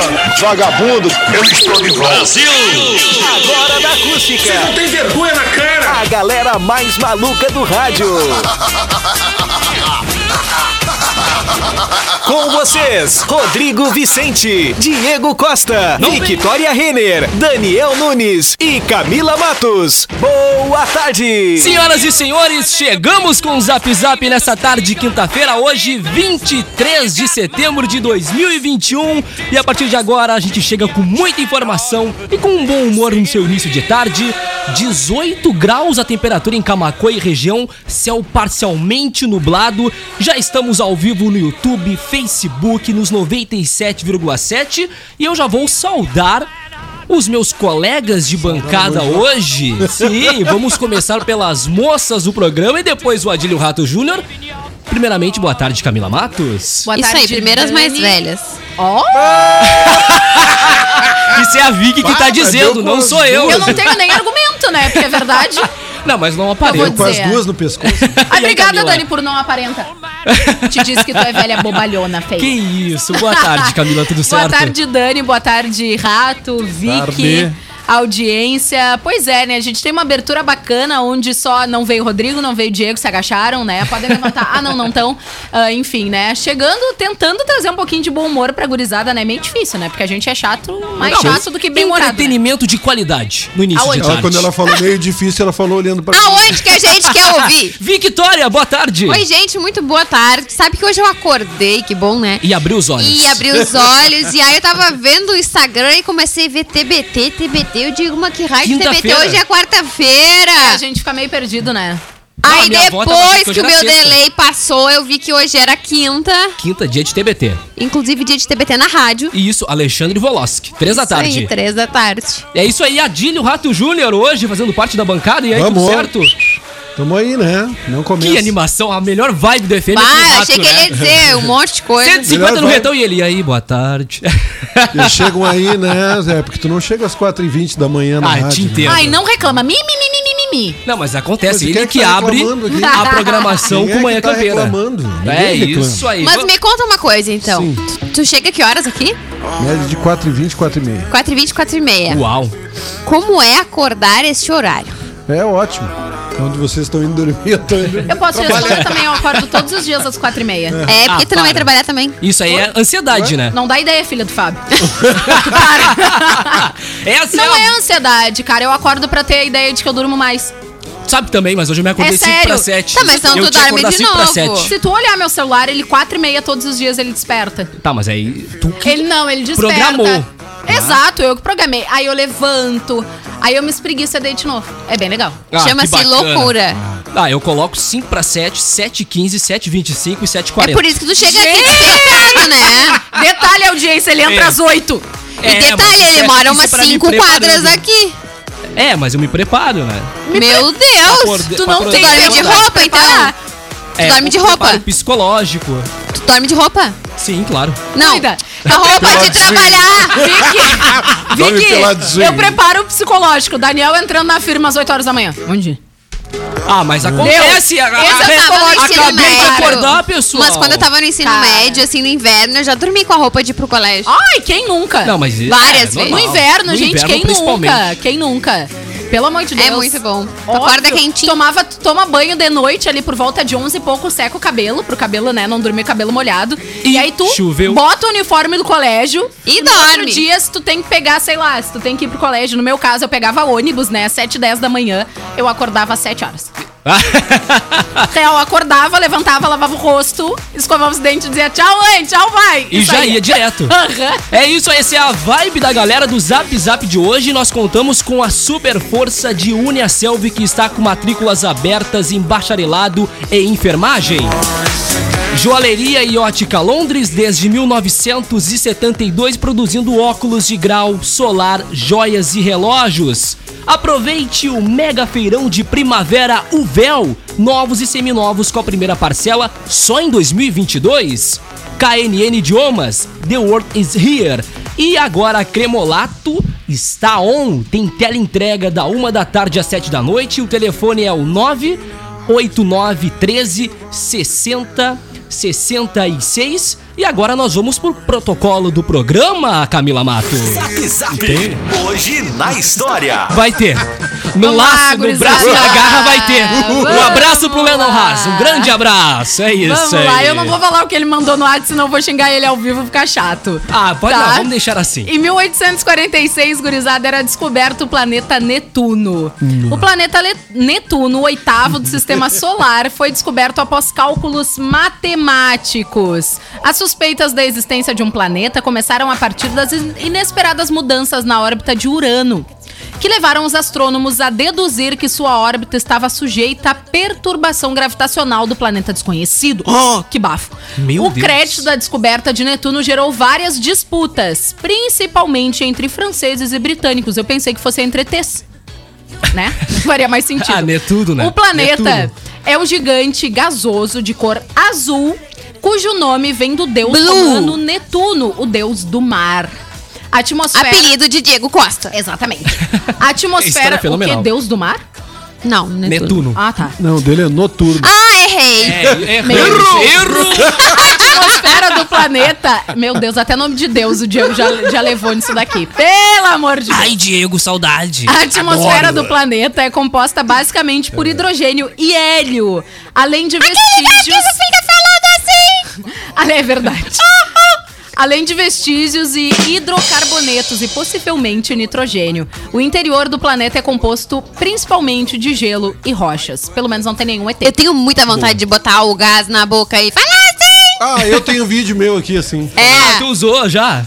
comunista! Vagabundo, eu estou de volta. Agora da acústica. Não tem vergonha na cara! A galera mais maluca do rádio. Com vocês, Rodrigo Vicente, Diego Costa, Victoria Renner, Daniel Nunes e Camila Matos. Boa tarde! Senhoras e senhores, chegamos com o Zap Zap nessa tarde de quinta-feira, hoje 23 de setembro de 2021. E a partir de agora a gente chega com muita informação e com um bom humor no seu início de tarde. 18 graus a temperatura em Camacuã e região, céu parcialmente nublado. Já estamos ao vivo no YouTube, Facebook, nos 97,7 e eu já vou saudar os meus colegas de bancada hoje. Sim, vamos começar pelas moças do programa e depois o Adílio Rato Júnior. Primeiramente, boa tarde, Camila Matos. Boa Isso tarde, aí, primeiras mais velhas. Ó, Isso é a Vicky que tá dizendo, não sou eu. eu não tenho nem argumento, né? Porque é verdade. Não, mas não Eu aparenta. vou Com as dizer. duas no pescoço. Obrigada? Dani, por não aparentar. Te disse que tu é velha bobalhona, feia. Que isso, boa tarde, Camila, tudo Boa certo? tarde, Dani. Boa tarde, Rato, Vicky, Tarde. Audiência. Pois é, né? A gente tem uma abertura bacana onde só não veio o Rodrigo, não veio o Diego, se agacharam, né? Podem levantar. ah, não, não estão. enfim, né? Chegando, tentando trazer um pouquinho de bom humor pra gurizada, né? Meio difícil, né? Porque a gente é chato, mais Não, chato do que bem humorado. né? Entretenimento de qualidade no início Aonde? de tarde. quando ela falou meio difícil, ela falou olhando pra mim. Aonde que a gente quer ouvir? Victoria, boa tarde. Oi, gente, muito boa tarde. Sabe que hoje eu acordei, que bom, né? E abriu os olhos. E abri os olhos, e aí eu tava vendo o Instagram e comecei a ver TBT, TBT. Eu digo, mas que raio de TBT? Quinta-feira. Hoje é quarta-feira. A gente fica meio perdido, né? Não, Aí depois que que o meu sexta. delay passou, eu vi que hoje era quinta. Quinta, dia de TBT. Inclusive dia de TBT na rádio. E isso, Alexandre Voloski. Três da Isso aí, tarde. três da tarde. É isso aí, Adílio Rato Júnior hoje fazendo parte da bancada. E aí, Vamos. tudo certo? Tamo aí, né? Não começa. Que animação, a melhor vibe do FM é Ah, Rato, achei que né? ele ia dizer um monte de coisa. 150 no Melhor vibe. retão e ele, e aí, boa tarde. Eles chegam aí, né, Zé? Porque tu não chega às 4h20 da manhã na Ah, rádio. te entendo. Ai, não reclama. Mi, mi, mi, mi, mi, mi. Não, mas acontece, Mas ele é que, que tá abre a programação Quem é com que Manhã tá Campeira. reclamando? Ninguém É reclama. isso aí. Mas me conta uma coisa, então. Sim. Tu, tu chega que horas aqui? Média de 4h20, 4h30. 4h20, 4h30. Uau. Como é acordar este horário? É ótimo. Quando vocês estão indo dormir, eu tô indo. Eu posso responder também, eu acordo todos os dias às quatro e meia. É, porque Ah, tu não vai trabalhar também. Isso aí é ansiedade, né? Não dá ideia, filha do Fábio. Para. Essa Não é, é ansiedade, cara. Eu acordo pra ter a ideia de que eu durmo mais. Sabe também, mas hoje eu me acordei É 5 sério? pra 7. Tá, mas então eu tu dorme de 5 pra novo. 7. Se tu olhar meu celular, ele quatro e meia todos os dias ele desperta. Tá, mas aí tu que... Ele não, ele desperta. Programou. Exato, eu que programei. Aí eu levanto, aí eu me espreguiço e deito de novo. É bem legal. Ah, Chama-se loucura. Ah, eu coloco 5 pra 7, 7 15, 7 25 e 7 É 40. por isso que tu chega aqui despertado, né? Detalhe, audiência, ele entra É. às oito. E É, detalhe, mas ele é- mora umas pra me cinco preparando. quadras aqui. É, mas eu me preparo, né? Meu Deus! Acorde- Tu não tem dorme de roupa, então? É, dorme de um roupa? psicológico. Tu dorme de roupa? Sim, claro. Não. Cuida. A roupa de trabalhar. Vicky, Vicky eu preparo o psicológico. Daniel entrando na firma às 8 horas da manhã. Bom dia. Ah, mas acontece. A, a, Esse eu tava no a, ensino acabei de médio. acordar, pessoal. Mas quando eu tava no ensino Cara. médio, assim, no inverno, eu já dormi com a roupa de ir pro colégio. Ai, quem nunca? Não, mas... Várias é, vezes. No inverno, No gente, inverno, quem nunca? Quem nunca? Pelo amor de Deus. É muito bom. Tu acorda quentinho. Tomava, toma banho de noite ali por volta de 11 e pouco, seca o cabelo, pro cabelo, né, não dormir cabelo molhado. E, E aí tu choveu. bota o uniforme do colégio. E no dorme. outro dia, se tu tem que pegar, sei lá, se tu tem que ir pro colégio. No meu caso, eu pegava ônibus, né, às 7 10 da manhã. Eu acordava às 7 horas. Real, acordava, levantava, lavava o rosto, escovava os dentes e dizia tchau, mãe, tchau, vai. E já saía. ia direto. Aham. É isso, essa é a vibe da galera do Zap Zap de hoje. Nós contamos com a super força de Uniaselv que está com matrículas abertas em bacharelado e enfermagem. Joalheria e ótica Londres desde 1972 produzindo óculos de grau, solar, joias e relógios. Aproveite o mega feirão de primavera Uvel, novos e seminovos com a primeira parcela só em 2022. KNN Idiomas, The World is Here. E agora Cremolato está on. Tem tela entrega da 1 da tarde às 7 da noite. O telefone é o 98913 60 66. E agora nós vamos pro protocolo do programa, Camila Mato. Zap Zap. Hoje na história. Vai ter. No lá, laço, no braço e na garra vai ter. Um abraço pro Lennon lá. Haas. Um grande abraço. É isso Vamos aí. lá, eu não vou falar o que ele mandou no WhatsApp, senão eu vou xingar ele ao vivo e ficar chato. Ah, pode Tá. não, vamos deixar assim. Em 1846, gurizada, era descoberto o planeta Netuno. O planeta Le- Netuno, o oitavo do sistema solar, foi descoberto após cálculos matemáticos. Suspeitas da existência de um planeta começaram a partir das in- inesperadas mudanças na órbita de Urano. Que levaram os astrônomos a deduzir que sua órbita estava sujeita à perturbação gravitacional do planeta desconhecido. Oh, que bafo! Meu o Deus. crédito da descoberta de Netuno gerou várias disputas, principalmente entre franceses e britânicos. Eu pensei que fosse entre ETs. Né? Faria mais sentido. Ah, Netuno, né? O planeta Netuno. é um gigante gasoso de cor azul, cujo nome vem do deus Blue. romano Netuno, o deus do mar. A atmosfera. Apelido de Diego Costa. Exatamente. A atmosfera. o que? Deus do mar? Não, Netuno. Netuno. Ah, tá. Não, o dele é noturno. Ah, errei. É, erro, Meu erro, erro. A atmosfera do planeta. Meu Deus, até nome de Deus o Diego já, já levou nisso daqui. Pelo amor de Deus. Ai, Diego, saudade. A atmosfera do planeta é composta basicamente por hidrogênio e hélio, além de vestígios. fica falando assim. Ah, é verdade. Além de vestígios e hidrocarbonetos e possivelmente nitrogênio. O interior do planeta é composto principalmente de gelo e rochas. Pelo menos não tem nenhum ET. Eu tenho muita vontade de botar o gás na boca e falar assim. Ah, eu tenho vídeo meu aqui assim. Ah, É. tu usou já?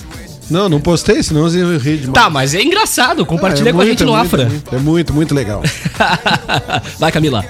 Não, não postei, senão eu ia rir demais. Tá, mas é engraçado. Compartilha É com a muito, gente no é muito, Afra. É muito, é muito, muito legal. Vai, Camila.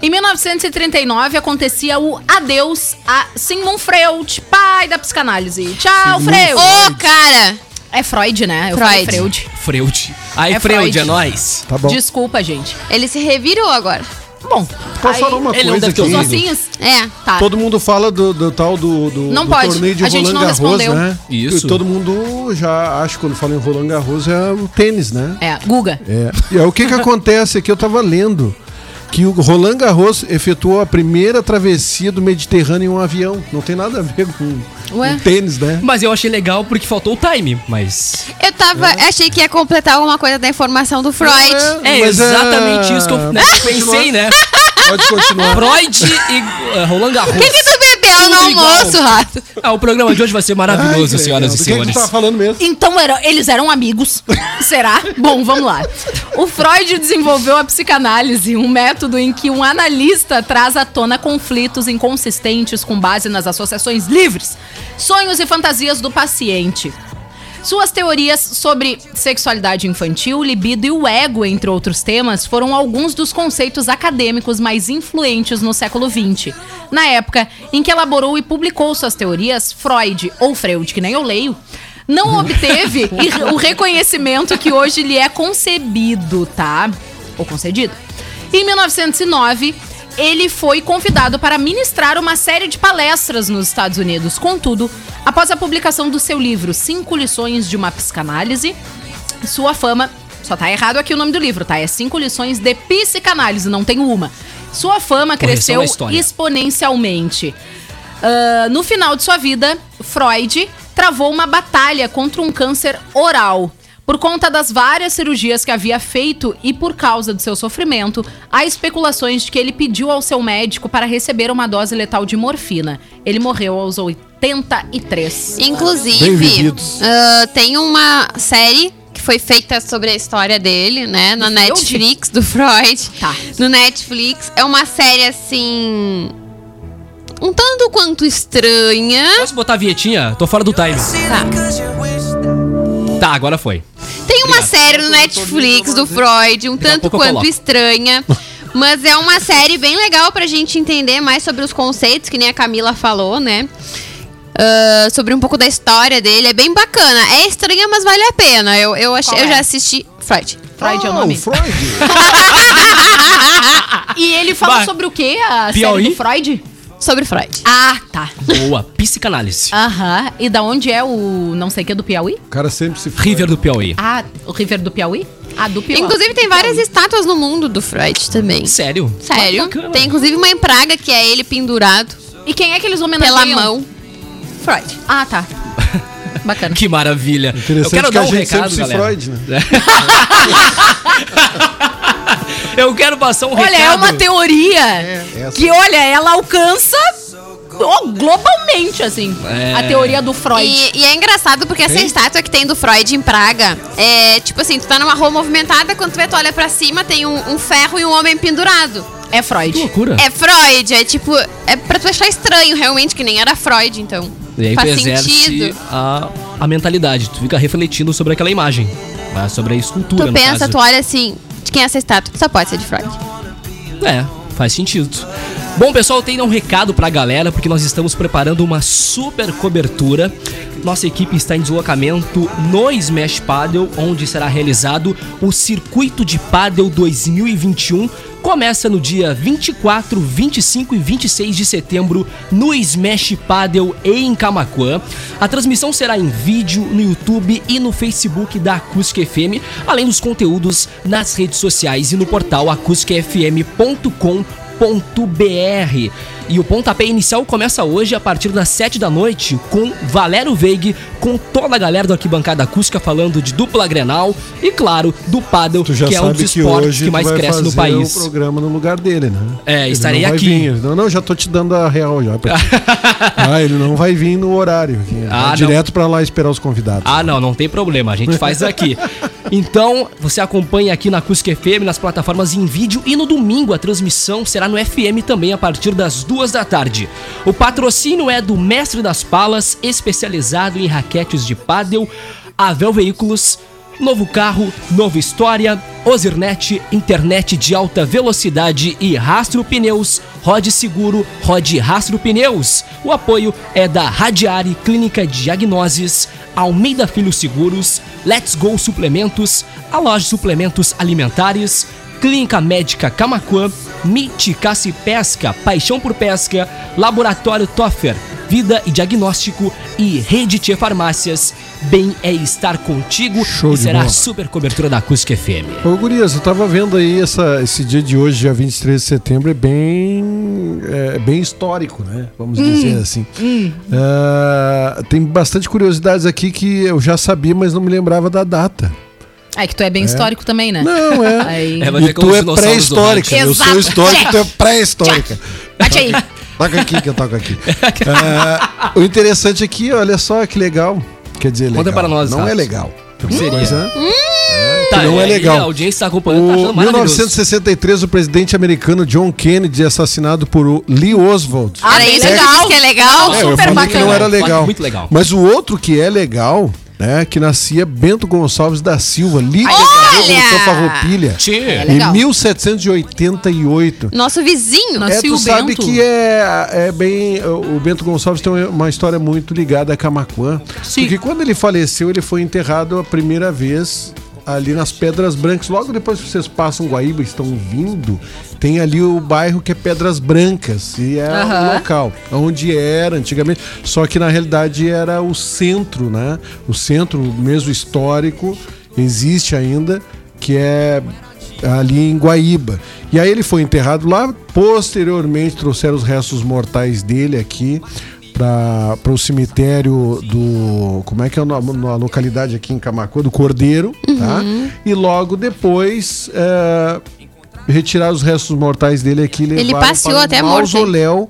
Em 1939 acontecia o adeus a Sigmund Freud, pai da psicanálise. Tchau, Freud. Ô, cara. É Freud, né? Eu falei Freud. Freud. Freud. Aí, É Freud, Freud. é nóis. Tá bom. Desculpa, gente. Ele se revirou agora. Bom, Posso aí- falar uma coisa aqui? Os ossinhos? É. Tá. Todo mundo fala do, do tal do, do, Não do pode. torneio de A gente Roland não Garros, respondeu. né? Isso. E todo mundo já acha que quando fala em Roland Garros é o tênis, né? É, Guga. É. E aí, o que que acontece aqui? Eu tava lendo que o Roland Garros efetuou a primeira travessia do Mediterrâneo em um avião. Não tem nada a ver com, com tênis, né? Mas eu achei legal porque faltou o time, mas... Eu tava. Achei que ia completar alguma coisa da informação do Freud. É exatamente é, isso que eu né, pensei, né? Pode continuar. Freud e uh, Roland Garros. O que, que no almoço, rato? Ah, o programa de hoje vai ser maravilhoso, Ai, que senhoras e Do que que senhores. falando mesmo? Então era- eles eram amigos. Será? Bom, vamos lá. O Freud desenvolveu a psicanálise, um método em que um analista traz à tona conflitos inconsistentes com base nas associações livres, sonhos e fantasias do paciente. Suas teorias sobre sexualidade infantil, libido e o ego, entre outros temas, foram alguns dos conceitos acadêmicos mais influentes no século XX. Na época em que elaborou e publicou suas teorias, Freud, ou Freud, que nem eu leio, não obteve o reconhecimento que hoje lhe é concebido, tá? Ou concedido. Em 1909, ele foi convidado para ministrar uma série de palestras nos Estados Unidos. Contudo, após a publicação do seu livro Cinco Lições de uma Psicanálise, sua fama. Só tá errado aqui o nome do livro, tá? É Cinco Lições de Psicanálise, não tem uma. Sua fama cresceu exponencialmente. Ah, no final de sua vida, Freud travou uma batalha contra um câncer oral. Por conta das várias cirurgias que havia feito e por causa do seu sofrimento, há especulações de que ele pediu ao seu médico para receber uma dose letal de morfina. Ele morreu aos 83. Bem Inclusive, ah, tem uma série que foi feita sobre a história dele, né? Na? Netflix, do Freud. Tá. No Netflix. É uma série assim. Um tanto quanto estranha. Posso botar a vinhetinha? Tô fora do time. Tá, agora foi. Tem uma série no Netflix do Freud, um tanto quanto estranha. Mas é uma série bem legal pra gente entender mais sobre os conceitos, que nem a Camila falou, né? Ah, sobre um pouco da história dele. É bem bacana. É estranha, mas vale a pena. Eu, eu, achei, Qual eu é? já assisti. Freud. Freud é o Ah, nome. Freud. E ele fala Vai. sobre o quê? A Piauí? série do Freud? Sobre Freud. Ah, tá. Boa, psicanálise. Aham. E da onde é o não sei o que do Piauí? O cara sempre se River do Piauí. Ah, o River do Piauí? Ah, do Piauí. Inclusive, tem várias estátuas no mundo do Freud também. Sério? Sério. Bacana. Tem inclusive uma em Praga que é ele pendurado E quem é que eles pela homenageiam? mão. Freud. Ah, tá. Bacana. Que maravilha. Eu quero que dar a um gente recado, galera. Freud, né? Eu quero passar um Olha, recado. é uma teoria essa. que, olha, ela alcança globalmente, assim, É. a teoria do Freud. E, e é engraçado porque essa estátua que tem do Freud em Praga é tipo assim: tu tá numa rua movimentada, quando tu vê, tu olha pra cima, tem um, um ferro e um homem pendurado. É Freud. Que loucura. É Freud, é tipo. É pra tu achar estranho realmente, que nem era Freud, então. E aí tu Faz exerce sentido. a, a mentalidade. Tu fica refletindo sobre aquela imagem. né? Sobre a escultura, Tu pensa, caso. tu olha assim, de quem é essa estátua? Só pode ser de Freud. É, faz sentido. Bom, pessoal, tem um recado pra galera, porque nós estamos preparando uma super cobertura. Nossa equipe está em deslocamento no Smash Paddle, onde será realizado o Circuito de Paddle 2021. Começa no dia 24, 25 e 26 de setembro no Smash Paddle em Camaquã. A transmissão será em vídeo no YouTube e no Facebook da Acústica FM, além dos conteúdos nas redes sociais e no portal acusticafm.com.br. E o pontapé inicial começa hoje a partir das 7 da noite com Valério Veig, com toda a galera do Arquibancada Acústica falando de dupla Grenal e, claro, do já que é um dos que esportes que tu mais cresce no país. o programa no lugar dele, né? É, Ele estarei não vai aqui. vir. Não, não, já tô te dando a real já. ah, ele não vai vir no horário. aqui. Ah, direto pra lá esperar os convidados. Ah, não, não tem problema, a gente faz aqui. Então, você acompanha aqui na Acústica FM, nas plataformas em vídeo e no domingo a transmissão será no FM também a partir das duas da tarde. O patrocínio é do Mestre das Palas, especializado em raquetes de pádel, Avel Veículos, Novo carro, nova história, Ozirnet, internet de alta velocidade e Rastro Pneus, Rode Seguro, Rode Rastro Pneus. O apoio é da Radiari Clínica Diagnoses, Almeida Filho Seguros, Let's Go Suplementos, a loja suplementos alimentares, Clínica Médica Camacuã, MIT Caça Pesca, Paixão por Pesca, Laboratório Toffer, Vida e Diagnóstico e Rede Tia Farmácias. Bem é estar contigo Show e será a bola. super cobertura da Acústica FM. Ô, Gurias, eu tava vendo aí essa, esse dia de hoje, dia 23 de setembro, é bem, é, bem histórico, né? Vamos dizer assim. Ah, tem bastante curiosidades aqui que eu já sabia, mas não me lembrava da data. É que tu é bem histórico também, né? Não, é. Aí... É, E como tu é pré-histórica. Eu sou histórico, tu é pré-histórica. Bate aí. Toca aqui que eu toco aqui. Ah, o interessante aqui, olha só que legal. Quer dizer, legal. Conta para nós, Não Rafa. é legal. seria? Mas, né? Tá, não é aí legal. A audiência está acompanhando, tá O achando maravilhoso. 1963, o presidente americano John Kennedy é assassinado por o Lee Oswald. Ah, que legal. que é legal. É, eu super falei que não bacana. era legal. Muito legal. Mas o outro que é legal, né, que nascia Bento Gonçalves da Silva, líder da! Revolução Farroupilha, Tchê. É em legal. 1788. Nosso vizinho. Nossa. É, tu o sabe Bento. que é, é bem. O Bento Gonçalves tem uma história muito ligada a Camacuã. Sim. Porque quando ele faleceu, ele foi enterrado a primeira vez ali nas Pedras Brancas. Logo depois que vocês passam Guaíba e estão vindo, tem ali o bairro que é Pedras Brancas. E é Aham. o local onde era antigamente. Só que na realidade era o centro, né? O centro mesmo histórico existe ainda, que é ali em Guaíba. E aí ele foi enterrado lá. Posteriormente trouxeram os restos mortais dele aqui para o cemitério do. Como é que é na localidade aqui em Camacuã? Do Cordeiro, tá? E logo depois. é, retirar os restos mortais dele aqui e Ele passeou para até morto, hein? mausoléu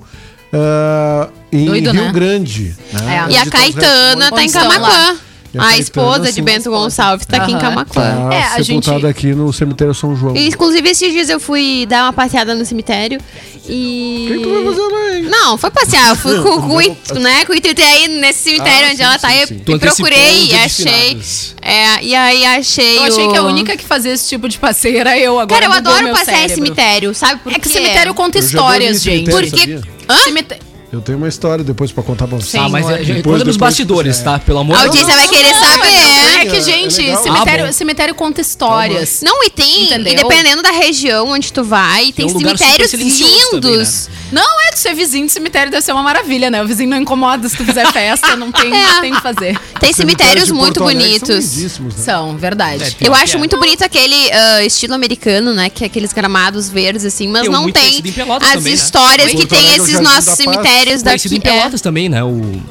é, em Doido, Rio né? Grande. né? É. E a tá Caetana tá em. E a esposa de. Bento Gonçalves tá aqui em. Camacuã. Tá É, a sepultado gente- aqui no cemitério São João. E, Inclusive, esses dias eu fui dar uma passeada no cemitério e. O que, que tu vai fazer lá, hein? Não, foi passear. Eu fui com, com, o né, com o intuito ir nesse cemitério Ah, onde sim, ela tá. sim. Eu Tu e procurei e achei. finados. É, e aí achei. Eu achei o- que a única que fazia esse tipo de passeio era eu agora. Cara, eu adoro meu passear em cérebro. cemitério, sabe? Por É que quê? cemitério conta Eu já dormi em histórias, gente. cemitério, Porque. sabia? Hã? Cemite- Eu tenho uma história depois pra contar pra vocês. Sim. Ah, mas é, Depois- conta nos bastidores, é. tá? Pelo amor A de audiência vai querer saber. É que, É gente, legal. cemitério, Ah, cemitério conta histórias. Não, e tem, Entendeu? e dependendo da região onde tu vai, tem, um cemitérios silencioso também, lindos. Não, é de ser vizinho de cemitério deve ser uma maravilha, né? O vizinho não incomoda se tu fizer festa, não tem, É. tem o que fazer. Tem cemitérios muito bonitos. São né? São, verdade. É, Eu que acho é. muito bonito aquele ah, estilo americano, né? Que é aqueles gramados verdes, assim, mas Tem não tem as também, né? histórias que Porto tem é esses nossos da cemitérios Conhecido daqui. em É. Pelotas também, né? O...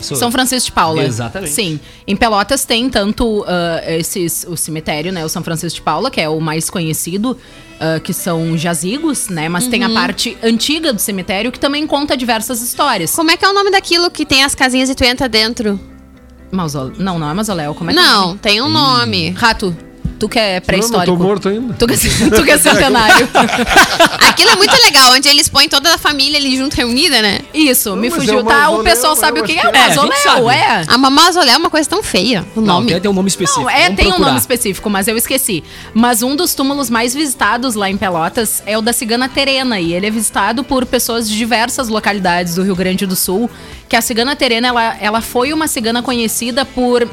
São Francisco de Paula. Exatamente. Sim. Em Pelotas tem tanto ah, esses, o cemitério, né? O São Francisco de Paula, que é o mais conhecido, ah, que são jazigos, né? Mas tem a parte antiga do cemitério que também conta diversas histórias. Como é que é o nome daquilo que tem as casinhas e tu entra dentro? Mausole... Não, não é mausoléu. Como é que é o Não, tem um nome. Rato, tu que é Não, não pré-histórico. tô morto ainda. Tu que, é- tu que é centenário. Aquilo é muito legal, onde eles põem toda a família ali junto reunida, né? Isso, me mas fugiu. é um tá, o pessoal sabe o que é o é. É, mausoléu, sabe. é. A mausoléu é uma coisa tão feia, o Não, nome. deve ter um nome específico. Não, é, Vamos tem um procurar. nome específico, mas eu esqueci. Mas um dos túmulos mais visitados lá em Pelotas é o da Cigana Terena. E ele é visitado por pessoas de diversas localidades do Rio Grande do Sul. Que a Cigana Terena, ela, ela foi uma cigana conhecida por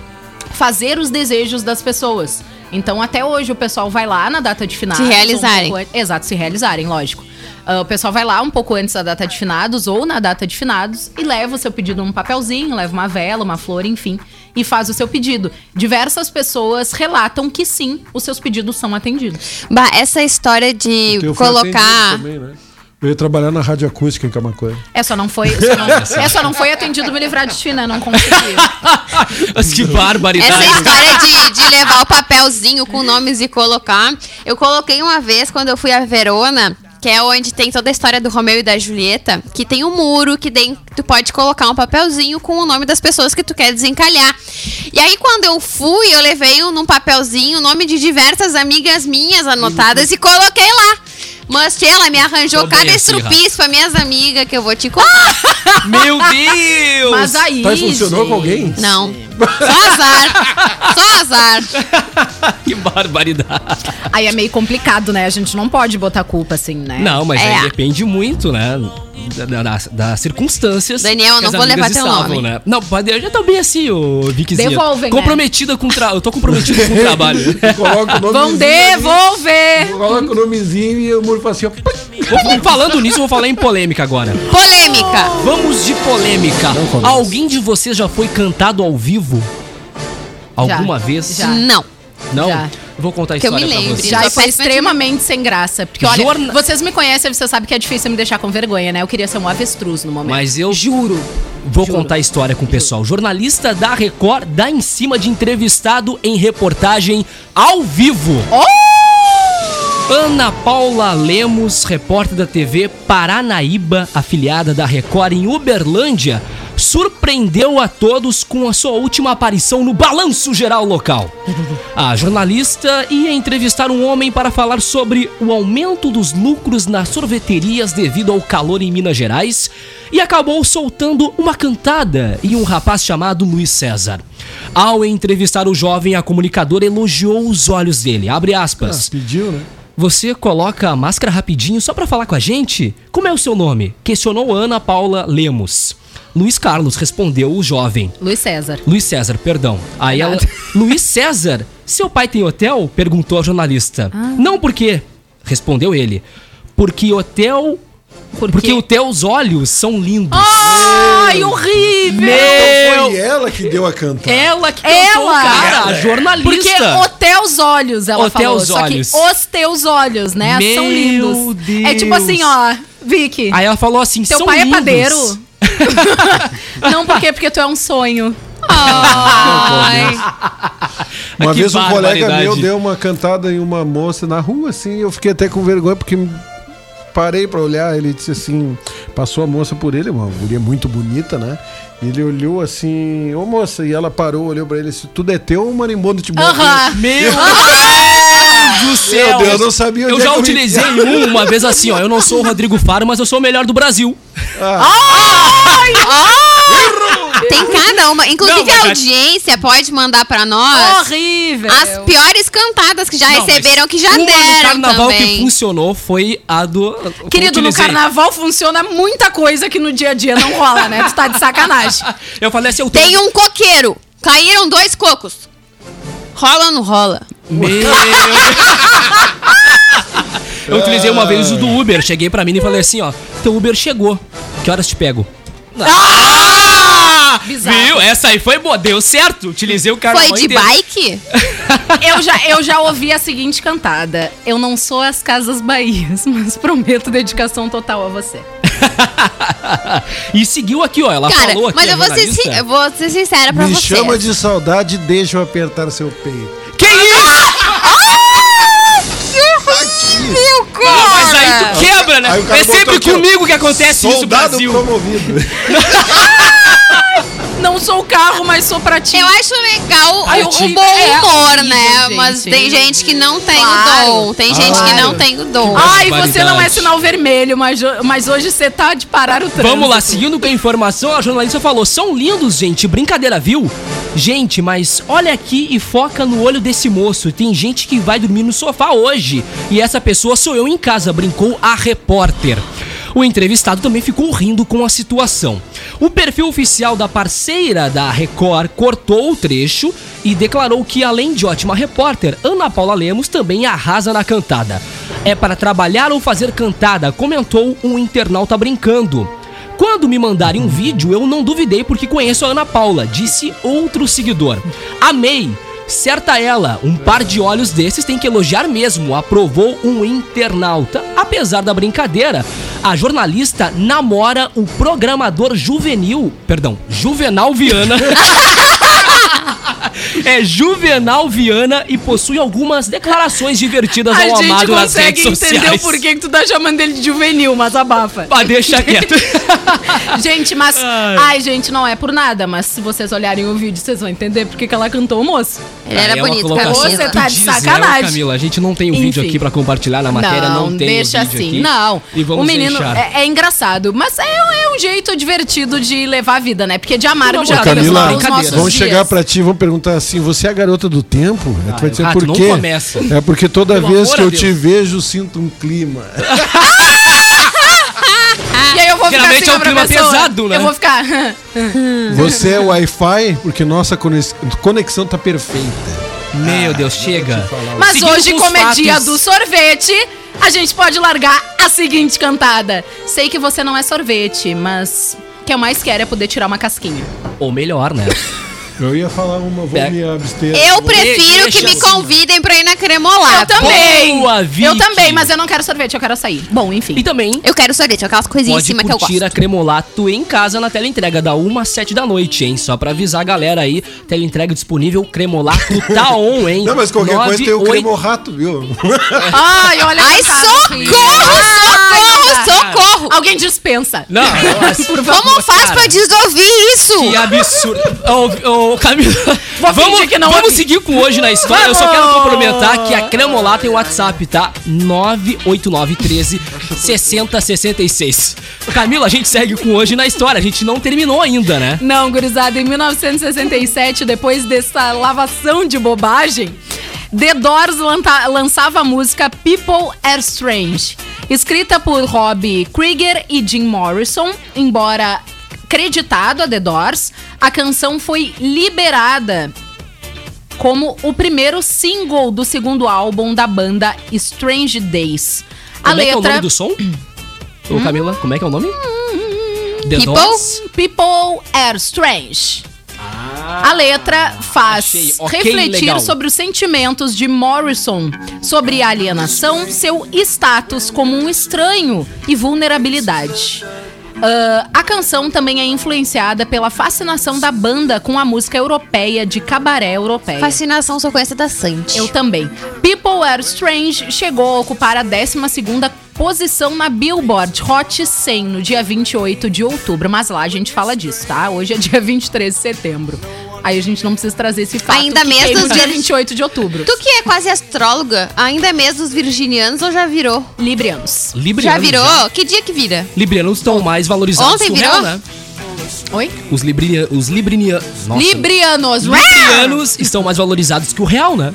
fazer os desejos das pessoas. Então, até hoje, o pessoal vai lá na data de finados. Se realizarem. um an- Exato, se realizarem, lógico. Ah, o pessoal vai lá um pouco antes da data de finados ou na data de finados e leva o seu pedido num papelzinho, leva uma vela, uma flor, enfim, e faz o seu pedido. Diversas pessoas relatam que sim, os seus pedidos são atendidos. Bah, essa história de colocar. também, né? Eu ia trabalhar na rádio acústica em Camacuã. É, só não foi. Só não, é, só não foi atendido me livrar de né? Não consegui. Mas que barbaridade. Essa história de, de levar o papelzinho com nomes e colocar. Eu coloquei uma vez quando eu fui a Verona, que é onde tem toda a história do Romeu e da Julieta, que tem um muro que tem, tu pode colocar um papelzinho com o nome das pessoas que tu quer desencalhar. E aí, quando eu fui, eu levei um, num papelzinho o nome de diversas amigas minhas anotadas e coloquei lá. Mas ela me arranjou cada estrupício pra minhas amigas que eu vou te contar. Meu Deus! Mas aí. Tá, e funcionou com gente, alguém? Não. Só azar. Só azar. que barbaridade. Aí é meio complicado, né? A gente não pode botar culpa assim, né? Não, mas É. aí depende muito, né? da- das, das circunstâncias. Daniel, eu não vou levar teu estavam, nome. Né? Não, pode- eu já tô bem assim, ô Viczinha. Devolvem, né? Comprometida com o tra... Eu tô comprometido com o trabalho. Coloca o nomezinho. Vão ali, devolver! Coloca o nomezinho e o muro fala assim, ó. Falando nisso, eu vou falar em polêmica agora. Polêmica. Vamos de polêmica. Alguém de vocês já foi cantado ao vivo? Alguma Já, vez? já. Não. Não? Já. Vou contar a Que eu história me pra lembre. vocês. Já e foi extremamente sem graça. Porque, olha, Jorna- vocês me conhecem, você sabe que é difícil me deixar com vergonha, né? Eu queria ser um avestruz no momento. Mas eu Juro. Vou Juro. contar a história com o pessoal. Jornalista da Record dá em cima de entrevistado em reportagem ao vivo. Ana Paula Lemos, repórter da TV Paranaíba, afiliada da Record em Uberlândia, surpreendeu a todos com a sua última aparição no Balanço Geral Local. A jornalista ia entrevistar um homem para falar sobre o aumento dos lucros nas sorveterias devido ao calor em Minas Gerais e acabou soltando uma cantada e um rapaz chamado Luiz César. Ao entrevistar o jovem, a comunicadora elogiou os olhos dele. Abre Ah, aspas. pediu, né? Você coloca a máscara rapidinho só pra falar com a gente? Como é o seu nome? Questionou Ana Paula Lemos. Luiz Carlos respondeu o jovem. Luiz César. Luiz César, perdão. Aí ela. Luiz César, seu pai tem hotel? Perguntou a jornalista. Não, por quê? Respondeu ele. Porque hotel. Por Porque quê? os teus olhos são lindos. Ai, horrível! Meu! Foi ela que deu a cantar. Ela que Ela! cantou, cara, a jornalista. Porque os teus olhos, ela Os falou. teus Só olhos. que os teus olhos, né? são Meu lindos. É tipo Deus. assim, ó, Vicky. Aí ela falou assim: teu são pai lindos. é padeiro? Não, por quê? Porque tu é um sonho. Ai. Uma Que vez um colega meu deu uma cantada em uma moça na rua, assim, eu fiquei até com vergonha, porque parei pra olhar, ele disse assim, passou a moça por ele, uma mulher muito bonita, né? Ele olhou assim, ô moça, e ela parou, olhou pra ele e disse, tudo é teu ou marimbondo te bota? Aham. Meu Deus do céu! Meu Deus, eu não sabia onde Eu é já utilizei um uma vez assim, ó. Eu não sou o Rodrigo Faro, mas eu sou o melhor do Brasil. Tem cada uma. Inclusive Não, a audiência pode mandar pra nós Horrível. as piores cantadas que já Não, receberam, que já uma deram no carnaval que também. funcionou foi a do. Querido, no carnaval funciona muita coisa que no dia a dia não rola, né? Tu tá de sacanagem. Eu falei assim, eu tô... Tem um coqueiro. Caíram dois cocos. Rola ou não rola? Meu Eu utilizei uma vez o do Uber. Cheguei pra mim e falei assim, ó. Teu Uber chegou. Que horas te pego? Ah! Bizarro. Viu? Essa aí foi boa. Deu certo. Utilizei o carnaval Foi de inteiro. bike? Eu já, eu já ouvi a seguinte cantada. Eu não sou as Casas Bahias, mas prometo dedicação total a você. e seguiu aqui, ó. Ela Cara, falou aqui. mas eu vou, ser, eu vou ser sincera pra Me vocês. chama de saudade e deixa eu apertar seu peito. Que isso? Meu Não, mas aí tu quebra, né? Cara É sempre comigo que acontece isso, Soldado Brasil. promovido. Não sou o carro, mas sou pra ti. Eu acho legal Ai, o, o bom é humor, horrível, né? gente. Mas tem gente que não tem Claro. o dom. Tem gente que Claro. não tem o dom. Ai, você não é sinal vermelho, mas, mas hoje você tá de parar o trânsito. Vamos lá, seguindo com a informação, a jornalista falou: são lindos, gente. Brincadeira, viu? Gente, mas olha aqui e foca no olho desse moço. Tem gente que vai dormir no sofá hoje. E essa pessoa sou eu em casa, brincou a repórter. O entrevistado também ficou rindo com a situação. O perfil oficial da parceira da Record cortou o trecho e declarou que, além de ótima repórter, Ana Paula Lemos também arrasa na cantada. É para trabalhar ou fazer cantada, comentou um internauta brincando. Quando me mandarem um vídeo, eu não duvidei porque conheço a Ana Paula, disse outro seguidor. Amei! Certa ela, um par de olhos desses tem que elogiar mesmo, aprovou um internauta. Apesar da brincadeira, a jornalista namora o programador juvenil, perdão, Juvenal Viana. é Juvenal Viana e possui algumas declarações divertidas A ao gente amado nas consegue redes entender sociais. o porquê que tu tá chamando ele de juvenil, mas abafa. Ah, deixa quieto. gente, mas. Ai. Ai. gente, não é por nada, mas se vocês olharem o vídeo, vocês vão entender porque que ela cantou o moço. Ele era é bonito, colocação Camila. Você tá de diz, né, sacanagem. Camila, a gente não tem o vídeo Enfim. aqui pra compartilhar na matéria, não, tem deixa o vídeo assim. aqui. Não. E vamos o menino deixar. é, é engraçado, mas é, é um jeito divertido de levar a vida, né? Porque de amargo Não, já Camila, os nossos Vamos dias. chegar pra ti, vamos perguntar assim: você é a garota do tempo? Aí tu vai dizer Rato, por não quê? É porque toda Pelo vez que eu Deus. te vejo, sinto um clima. E aí eu vou Geralmente ficar assim é um clima pessoa. pesado, né? Eu vou ficar. Você é Wi-Fi? Porque nossa conex- conexão tá perfeita. Meu Deus, chega. Mas Seguindo hoje, com como é dia do sorvete, a gente pode largar a seguinte cantada. Sei que você não é sorvete, mas o que eu mais quero é poder tirar uma casquinha. Ou melhor, né? Eu ia falar uma, vou me abster. Eu prefiro que me assim. convidem pra ir na cremolata. eu também! boa, eu também, mas eu não quero sorvete, eu quero açaí. Bom, enfim. E também Eu quero sorvete, aquelas coisinhas em pode cima que eu curtir gosto. a Cremolato em casa na tela entrega da 1 às 7 da noite, hein? Só pra avisar a galera aí, tela entrega disponível, Cremolato tá on, hein? Não, mas qualquer coisa tem o 98 cremorrato, viu? Ai, olha Ai, socorro, socorro, socorro. Alguém dispensa. Não, mas, por Como faz cara, pra desouvir isso? Que absurdo. Ô, ô, Camila, Vou vamos, que não vamos ouvi. seguir com hoje na história. Eu só quero complementar que a Cremolá tem o WhatsApp, tá? 98913 6066. Camila, a gente segue com hoje na história. A gente não terminou ainda, né? Não, gurizada, em 1967, depois dessa lavação de bobagem, The Doors lanta- lançava a música People Are Strange. Escrita por Rob Krieger e Jim Morrison, embora creditado a The Doors, a canção foi liberada como o primeiro single do segundo álbum da banda Strange Days. A Como é que é o letra nome do som? Ô, Camila, como é que é o nome? The People? Doors? People Are Strange. A letra faz achei. Refletir legal. sobre os sentimentos de Morrison, sobre a alienação, seu status como um estranho e vulnerabilidade. Ah, a canção também é influenciada pela fascinação da banda com a música europeia de cabaré europeia. Fascinação só conhece da Santi. Eu também. People Are Strange chegou a ocupar a 12ª posição na Billboard Hot 100 no dia 28 de outubro. Mas lá a gente fala disso, tá? Hoje é dia 23 de setembro. Aí a gente não precisa trazer esse fato Ainda mesmo no os dia vir- 28 de outubro. Tu que é quase astróloga, ainda é mês dos virginianos ou já virou? Librianos. Librianos. já virou? Que dia que vira? Librianos estão mais valorizados Ontem que o virou? real, né? Oi? Os, librinia, os librinia, nossa, Librianos. librianos estão mais valorizados que o real, né?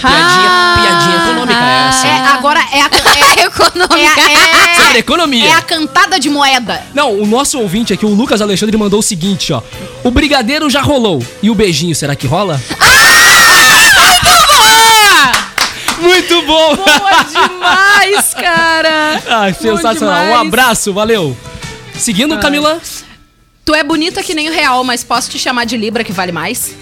Piadinha, piadinha econômica é essa. É, agora é a, é, Econômica. é, Sobre economia. é a cantada de moeda. Não, o nosso ouvinte aqui, o Lucas Alexandre, mandou o seguinte, ó. O brigadeiro já rolou. E o beijinho, será que rola? Muito bom! Boa demais, cara. Ai, sensacional. Um abraço, valeu. Seguindo, Camila. Tu é bonita que nem o real, mas posso te chamar de Libra que vale mais?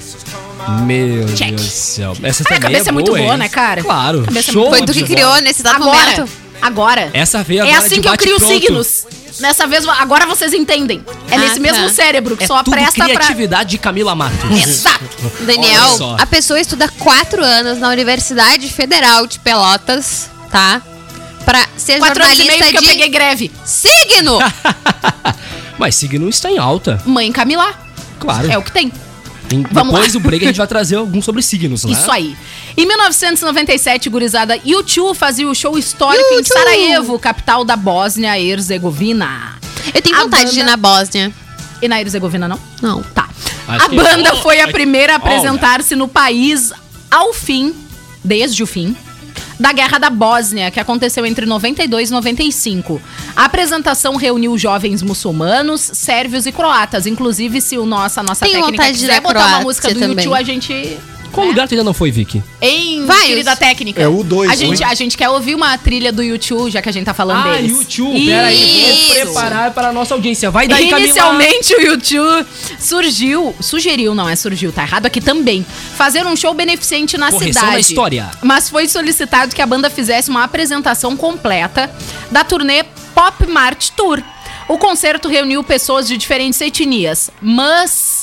Meu Check. Deus do céu. Essa Ah, também a cabeça é, muito boa, hein? né, cara? Claro. Cabeça é Show Foi tu que de criou bola. nesse exato Agora, momento. agora. Essa veio É agora assim de que eu crio bate-pronto. signos. Dessa vez, agora vocês entendem. É Ah, nesse mesmo tá. cérebro que É só tudo presta pra... criatividade de Camila Matos. Exato. Olha Daniel, a pessoa estuda quatro anos na Universidade Federal de Pelotas, tá? Pra ser Quatro anos e meio jornalista porque eu de peguei greve. signo. Mas signo está em alta, Mãe Camila. claro. É o que tem. Em- Vamos Depois lá. do break a gente vai trazer alguns sobre signos, né? Isso aí. Em 1997, gurizada, U2 fazia o show histórico em U2. Sarajevo, capital da Bósnia e Herzegovina. Eu tenho A vontade de ir banda- na Bósnia. E na Herzegovina, não? Não. Tá. Acho a banda Oh, foi a ai, primeira a apresentar-se no país ao fim, desde o fim, da Guerra da Bósnia, que aconteceu entre 92 e 95. A apresentação reuniu jovens muçulmanos, sérvios e croatas. Inclusive, se o nossa, a nossa Tenho técnica quiser botar uma música do também. YouTube, a gente... Qual lugar tu ainda não foi, Vicky? Em Vários. querida técnica. É o dois, A gente, hein? a gente quer ouvir uma trilha do YouTube, já que a gente tá falando Ah, deles. YouTube. Peraí, vou preparar para a nossa audiência. Vai daí, Camila. Inicialmente o YouTube surgiu, sugeriu, não é surgiu, tá errado aqui também, fazer um show beneficente na Correção cidade. da história. Mas foi solicitado que a banda fizesse uma apresentação completa da turnê Pop Mart Tour. O concerto reuniu pessoas de diferentes etnias, mas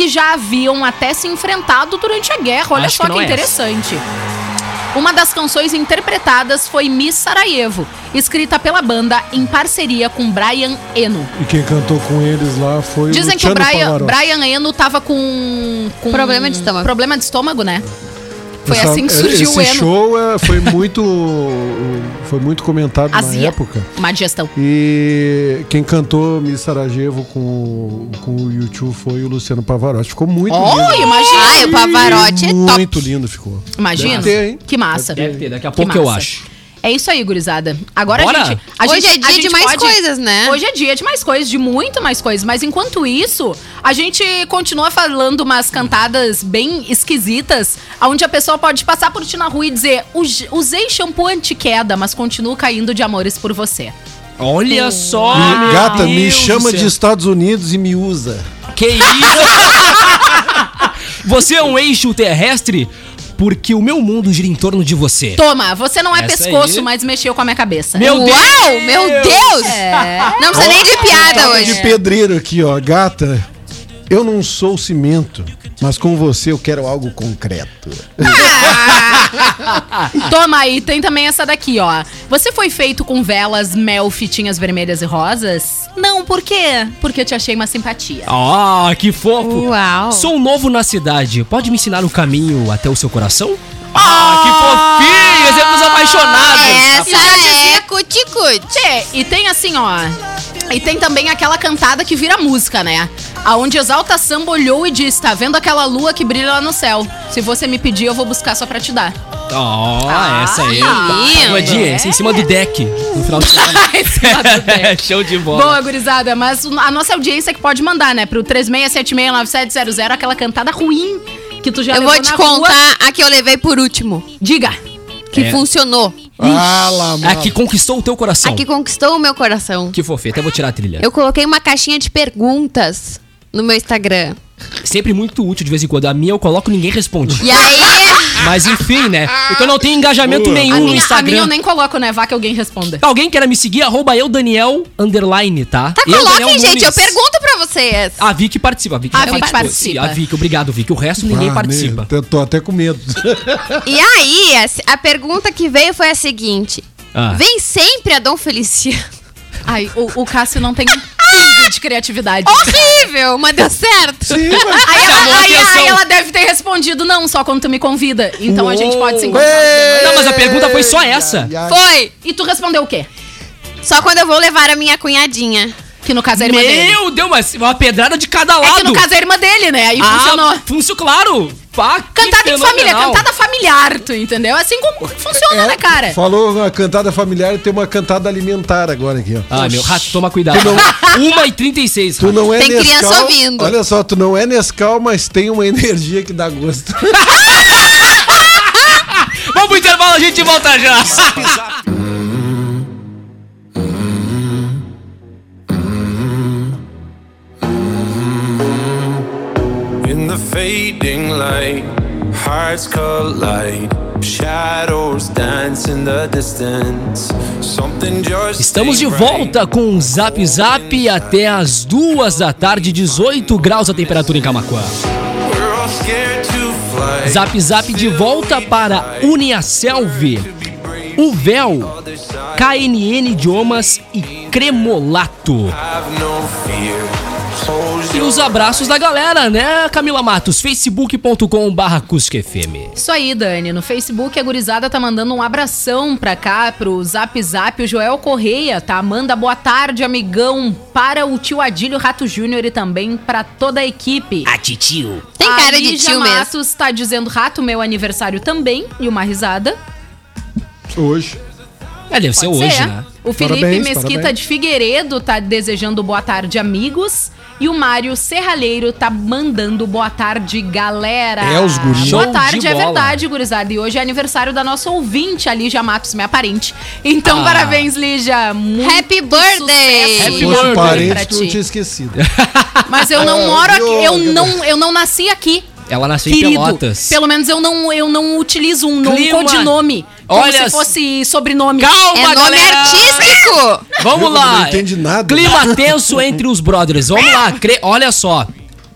que já haviam até se enfrentado durante a guerra. Olha Acho só que que, é interessante. Uma das canções interpretadas foi Miss Sarajevo, escrita pela banda em parceria com Brian Eno. E quem cantou com eles lá foi Dizem que o Luciano Brian, Pavarotti. Brian Eno tava com, com. Problema de estômago. Problema de estômago, né? Foi Essa- assim que surgiu esse o Eno. show é, foi muito foi muito comentado na Azia. época. Má digestão. E quem cantou Miss Sarajevo com, com o YouTube foi o Luciano Pavarotti. Ficou muito Oh, lindo. imagina! Ai, o Pavarotti é top. Muito lindo ficou. Imagina. Deve ter, hein? Que massa. Deve ter, daqui a Que pouco eu acho. É isso aí, gurizada. Agora Bora? a gente. A Hoje gente, é dia de mais pode- coisas, né? Hoje é dia de mais coisas, de muito mais coisas. Mas enquanto isso, a gente continua falando umas cantadas bem esquisitas, onde a pessoa pode passar por ti na rua e dizer: "Us- usei shampoo anti-queda, mas continuo caindo de amores por você. Olha só, Me- gata, me chama de. Estados Unidos e me usa. Que isso? você é um eixo terrestre porque o meu mundo gira em torno de você. Toma, você não é Essa pescoço, aí. mas mexeu com a minha cabeça. Meu Uau, Deus! meu Deus! É. Não precisa nem de piada hoje. de pedreiro aqui, ó. Gata, eu não sou cimento, mas com você eu quero algo concreto. Toma aí, tem também essa daqui, ó. Você foi feito com velas, mel, fitinhas vermelhas e rosas? Não, por quê? Porque eu te achei uma simpatia. Ah, que fofo. Uau. Sou novo na cidade. Pode me ensinar o caminho até o seu coração? Ah, que fofinho! Exemplos apaixonados. Essa já dizia- é cuticute. Tchê, e tem assim, ó. E tem também aquela cantada que vira música, né? Aonde Exalta Samba olhou e disse: Tá vendo aquela lua que brilha lá no céu? Se você me pedir, eu vou buscar só pra te dar. Ah, essa aí. lindo. Pagodinha, essa em cima do deck. No final de semana. Em cima do deck. Show de bola. Boa, gurizada, mas a nossa audiência que pode mandar, né? Pro 36769700, aquela cantada ruim que tu já Eu levou vou te na rua. contar a que eu levei por último. Diga. Que É. funcionou. Ah, A que conquistou o teu coração. A que conquistou o meu coração. Que fofinho, até vou tirar a trilha. Eu coloquei uma caixinha de perguntas no meu Instagram. Sempre muito útil de vez em quando. A minha eu coloco e ninguém responde. E aí, Mas enfim, né? Porque eu não tenho engajamento nenhum A no minha, a Instagram. minha eu nem coloco, né? Vá que alguém responda. Alguém queira me seguir, arroba eu, Daniel, underline, tá? tá, Eu, Daniel coloquem, gente. Nunes. Eu pergunto pra vocês. A Vicky participa. A Vicky, A Vicky participa. A Vicky, obrigado, Vicky. O resto ninguém Ah, participa. né, eu tô até com medo. E aí, a, a pergunta que veio foi a seguinte. Ah. Vem sempre a Dom Feliciano. Ai, o, o Cássio não tem um pingo de criatividade. Horrível, mas deu certo. Sim, mas... Aí ela, aí- ela deve ter respondido, não, só quando tu me convida. Então a gente pode se encontrar. Não, mas a pergunta foi só essa. Ai, ai, Foi. E tu respondeu o quê? Só quando eu vou levar a minha cunhadinha. Que no caso é a irmã dele. Meu Deus, mas uma pedrada de cada lado. É que no caso é a irmã dele, né? Aí funcionou. Ah, funcionou, claro. Pá, Cantada em família, cantada familiar, tu entendeu? Assim como funciona, né, cara? Falou uma cantada familiar e tem uma cantada alimentar agora aqui, ó. Ah, meu, rato, toma cuidado. 1h36, Tu não é Tem Nescau. criança ouvindo. Olha só, tu não é Nescau, mas tem uma energia que dá gosto. Vamos pro intervalo, a gente volta já. Fading light, hearts collide. Estamos de volta com o Zap Zap até as duas da tarde, 18 graus a temperatura em Camacuã. Zap Zap de volta para Uniaselv, o Véu, KNN Idiomas e Cremolato. E os abraços da galera, né, Camila Matos? facebook.com barra FM. Isso aí, Dani. No Facebook, a gurizada tá mandando um abração pra cá, pro Zap Zap. O Joel Correia, tá? Manda boa tarde, amigão, para o tio Adílio Rato Júnior e também pra toda a equipe. A titio. Tem A cara de tio mesmo. Matos tá dizendo Rato, meu aniversário também. E uma risada. Hoje. É, deve ser Pode hoje, ser. né? O Felipe Parabéns, Mesquita parabéns. de Figueiredo tá desejando boa tarde, amigos. E o Mário Serralheiro tá mandando boa tarde, galera. É, os guris. Boa tarde, de é bola. verdade, gurizada. E hoje é aniversário da nossa ouvinte, a Lígia Matos, minha parente. Então, Ah. parabéns, Lígia. Muito Happy birthday! Happy birthday parente, pra tu não ti. tinha esquecido. Mas eu não moro aqui, eu não, eu não nasci aqui. Ela nasceu em Querido, Pelotas. pelo menos eu não, eu não utilizo um, um Clima. codinome. Como Olha se fosse sobrenome. Calma, É nome galera! artístico! Vamos lá. Não entende nada. Clima tenso entre os brothers. Vamos lá. cre- Olha só.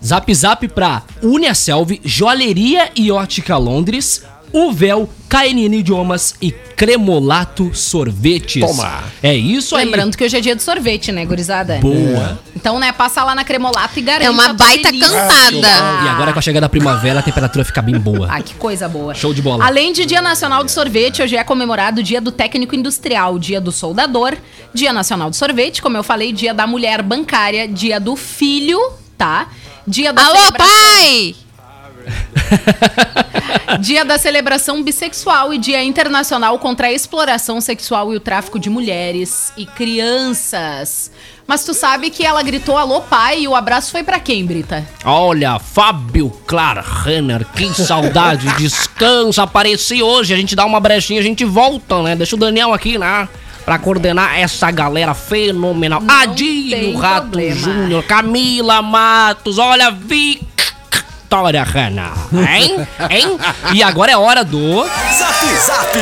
Zap Zap pra Uniaselv, Joalheria e Ótica Londres, Uvel, KNN Idiomas e Cremolato Sorvetes. Toma. É isso aí. Lembrando que hoje é dia de sorvete, né, gurizada? Boa. Então, né, passa lá na Cremolato e garante É uma baita delícia. cantada. E agora com a chegada da primavera, a temperatura fica bem boa. Ah, que coisa boa. Show de bola. Além de Dia Nacional do Sorvete, hoje é comemorado o Dia do Técnico Industrial, Dia do Soldador, Dia Nacional do Sorvete, como eu falei, Dia da Mulher Bancária, Dia do Filho, tá? Dia da Alô, celebração- pai! Dia da celebração bissexual e Dia Internacional contra a exploração sexual e o tráfico de mulheres e crianças. Mas tu sabe que ela gritou alô pai e o abraço foi pra quem, Brita? Olha, Fábio Klarrenner, que saudade, descansa, apareci hoje, a gente dá uma brechinha, a gente volta, né? Deixa o Daniel aqui, né? Pra coordenar essa galera fenomenal. Não Adinho Rato. Júnior, Camila Matos, olha, Victoria Hanna, hein? Hein? E agora é hora do Zap Zap!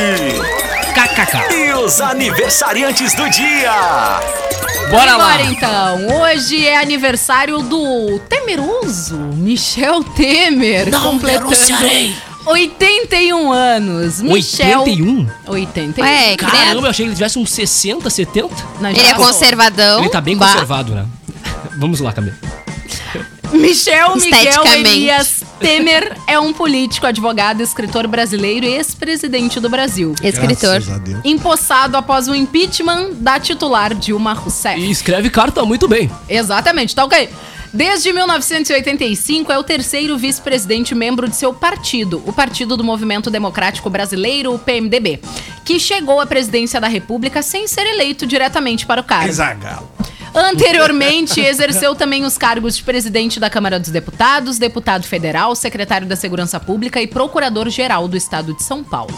KKK. E os aniversariantes do dia! Bora lá. Agora então, hoje é aniversário do temeroso Michel Temer. completando 81 anos. Michel. 81? 81. Ué, Caramba, eu achei que ele tivesse uns 60, 70. Na Ele é conservadão. Ele tá bem Bah. conservado, né? Vamos lá, Camila. Michel Miguel. Elias Temer é um político, advogado, escritor brasileiro e ex-presidente do Brasil. Escritor. Empossado após o impeachment da titular Dilma Rousseff. E escreve carta muito bem. Exatamente, tá ok. Desde 1985 é o terceiro vice-presidente membro de seu partido, o Partido do Movimento Democrático Brasileiro, o PMDB, que chegou à presidência da República sem ser eleito diretamente para o cargo. Anteriormente, exerceu também os cargos de presidente da Câmara dos Deputados, deputado federal, secretário da Segurança Pública e procurador-geral do estado de São Paulo.